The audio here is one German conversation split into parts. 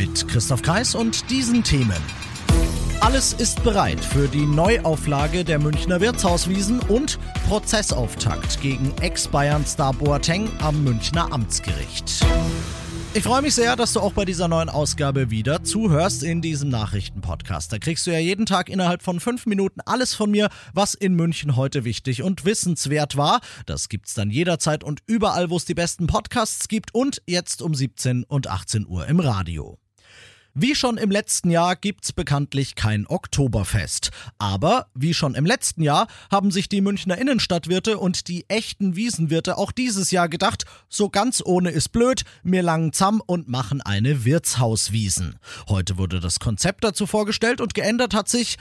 Mit Christoph Kreis und diesen Themen. Alles ist bereit für die Neuauflage der Münchner Wirtshauswiesen und Prozessauftakt gegen Ex-Bayern-Star Boateng am Münchner Amtsgericht. Ich freue mich sehr, dass du auch bei dieser neuen Ausgabe wieder zuhörst in diesem Nachrichtenpodcast. Da kriegst du ja jeden Tag innerhalb von fünf Minuten alles von mir, was in München heute wichtig und wissenswert war. Das gibt's dann jederzeit und überall, wo es die besten Podcasts gibt und jetzt um 17 und 18 Uhr im Radio. Wie schon im letzten Jahr gibt's bekanntlich kein Oktoberfest. Aber wie schon im letzten Jahr haben sich die Münchner Innenstadtwirte und die echten Wiesenwirte auch dieses Jahr gedacht, so ganz ohne ist blöd, mir langen zamm und machen eine Wirtshauswiesen. Heute wurde das Konzept dazu vorgestellt und geändert hat sich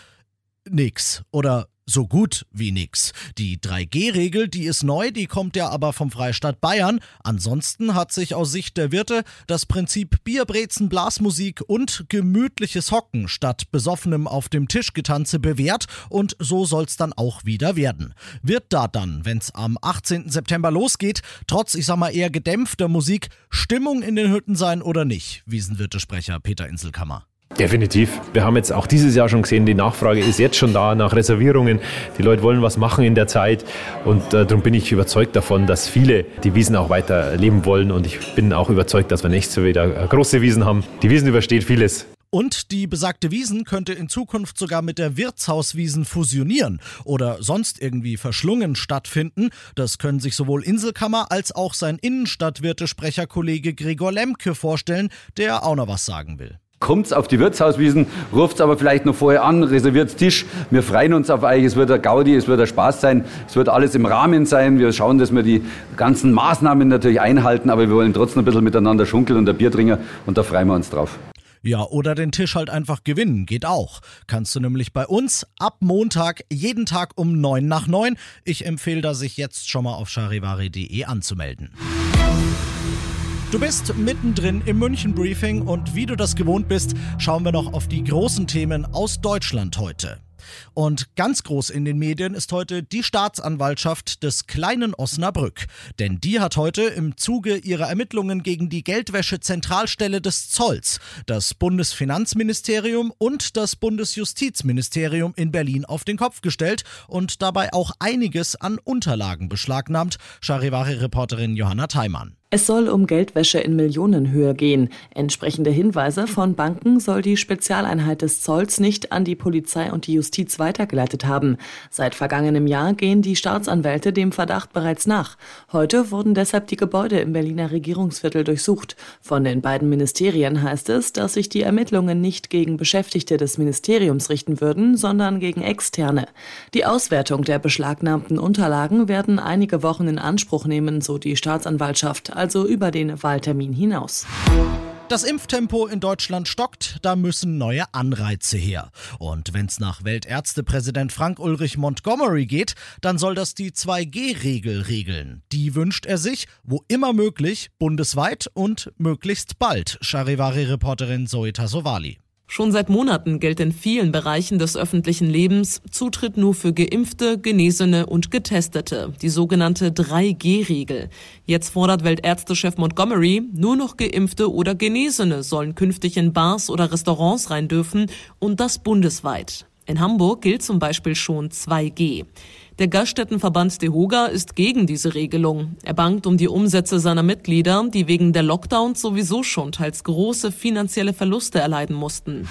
nix oder so gut wie nix. Die 3G-Regel, die ist neu, die kommt ja aber vom Freistaat Bayern. Ansonsten hat sich aus Sicht der Wirte das Prinzip Bierbrezen, Blasmusik und gemütliches Hocken statt besoffenem auf dem Tischgetanze bewährt und so soll's dann auch wieder werden. Wird da dann, wenn's am 18. September losgeht, trotz, ich sag mal, eher gedämpfter Musik, Stimmung in den Hütten sein oder nicht? Wiesenwirte-Sprecher Peter Inselkammer. Definitiv. Wir haben jetzt auch dieses Jahr schon gesehen, die Nachfrage ist jetzt schon da nach Reservierungen. Die Leute wollen was machen in der Zeit und äh, darum bin ich überzeugt davon, dass viele die Wiesen auch weiter leben wollen und ich bin auch überzeugt, dass wir nächstes Jahr wieder große Wiesen haben. Die Wiesen übersteht vieles. Und die besagte Wiesen könnte in Zukunft sogar mit der Wirtshauswiesen fusionieren oder sonst irgendwie verschlungen stattfinden. Das können sich sowohl Inselkammer als auch sein Innenstadtwirtesprecherkollege Gregor Lemke vorstellen, der auch noch was sagen will. Kommt's auf die Wirtshauswiesen, ruft's aber vielleicht noch vorher an, reserviert's Tisch. Wir freuen uns auf euch, es wird ein Gaudi, es wird ein Spaß sein, es wird alles im Rahmen sein. Wir schauen, dass wir die ganzen Maßnahmen natürlich einhalten, aber wir wollen trotzdem ein bisschen miteinander schunkeln und ein Bier trinken und da freuen wir uns drauf. Ja, oder den Tisch halt einfach gewinnen, geht auch. Kannst du nämlich bei uns ab Montag jeden Tag um 9 nach 9. Ich empfehle da sich jetzt schon mal auf charivari.de anzumelden. Du bist mittendrin im München Briefing und wie du das gewohnt bist, schauen wir noch auf die großen Themen aus Deutschland heute. Und ganz groß in den Medien ist heute die Staatsanwaltschaft des kleinen Osnabrück. Denn die hat heute im Zuge ihrer Ermittlungen gegen die Geldwäsche-Zentralstelle des Zolls das Bundesfinanzministerium und das Bundesjustizministerium in Berlin auf den Kopf gestellt und dabei auch einiges an Unterlagen beschlagnahmt. Charivari-Reporterin Johanna Theimann. Es soll um Geldwäsche in Millionenhöhe gehen. Entsprechende Hinweise von Banken soll die Spezialeinheit des Zolls nicht an die Polizei und die Justiz weitergeleitet haben. Seit vergangenem Jahr gehen die Staatsanwälte dem Verdacht bereits nach. Heute wurden deshalb die Gebäude im Berliner Regierungsviertel durchsucht. Von den beiden Ministerien heißt es, dass sich die Ermittlungen nicht gegen Beschäftigte des Ministeriums richten würden, sondern gegen Externe. Die Auswertung der beschlagnahmten Unterlagen werden einige Wochen in Anspruch nehmen, so die Staatsanwaltschaft also über den Wahltermin hinaus. Das Impftempo in Deutschland stockt, da müssen neue Anreize her. Und wenn es nach Weltärztepräsident Frank Ulrich Montgomery geht, dann soll das die 2G-Regel regeln. Die wünscht er sich, wo immer möglich, bundesweit und möglichst bald, Charivari-Reporterin Zoe Tassovali. Schon seit Monaten gilt in vielen Bereichen des öffentlichen Lebens Zutritt nur für Geimpfte, Genesene und Getestete, die sogenannte 3G-Regel. Jetzt fordert Weltärztechef Montgomery, nur noch Geimpfte oder Genesene sollen künftig in Bars oder Restaurants rein dürfen und das bundesweit. In Hamburg gilt zum Beispiel schon 2G. Der Gaststättenverband DeHoga ist gegen diese Regelung. Er bangt um die Umsätze seiner Mitglieder, die wegen der Lockdowns sowieso schon teils große finanzielle Verluste erleiden mussten.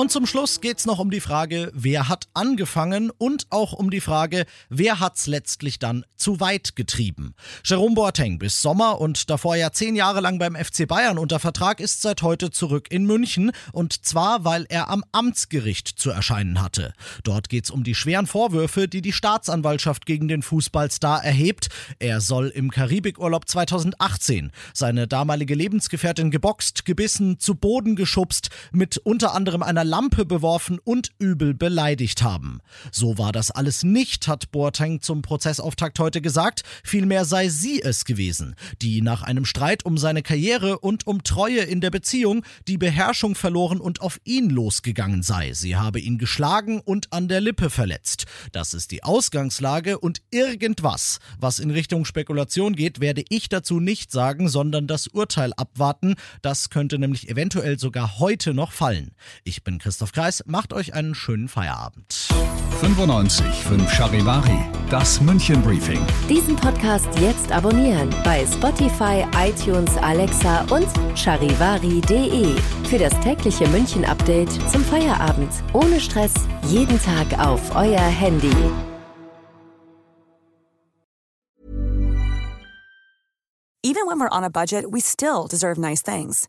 Und zum Schluss geht's noch um die Frage, wer hat angefangen und auch um die Frage, wer hat's letztlich dann zu weit getrieben. Jerome Boateng bis Sommer und davor ja zehn Jahre lang beim FC Bayern unter Vertrag ist seit heute zurück in München und zwar, weil er am Amtsgericht zu erscheinen hatte. Dort geht's um die schweren Vorwürfe, die die Staatsanwaltschaft gegen den Fußballstar erhebt. Er soll im Karibikurlaub 2018 seine damalige Lebensgefährtin geboxt, gebissen, zu Boden geschubst, mit unter anderem einer Lampe beworfen und übel beleidigt haben. So war das alles nicht, hat Boateng zum Prozessauftakt heute gesagt. Vielmehr sei sie es gewesen, die nach einem Streit um seine Karriere und um Treue in der Beziehung die Beherrschung verloren und auf ihn losgegangen sei. Sie habe ihn geschlagen und an der Lippe verletzt. Das ist die Ausgangslage und irgendwas, was in Richtung Spekulation geht, werde ich dazu nicht sagen, sondern das Urteil abwarten. Das könnte nämlich eventuell sogar heute noch fallen. Ich bin Christoph Kreis, macht euch einen schönen Feierabend. 95 5 Charivari, das München Briefing. Diesen Podcast jetzt abonnieren bei Spotify, iTunes, Alexa und charivari.de. Für das tägliche München Update zum Feierabend. Ohne Stress, jeden Tag auf euer Handy. Even when we're on a budget, we still deserve nice things.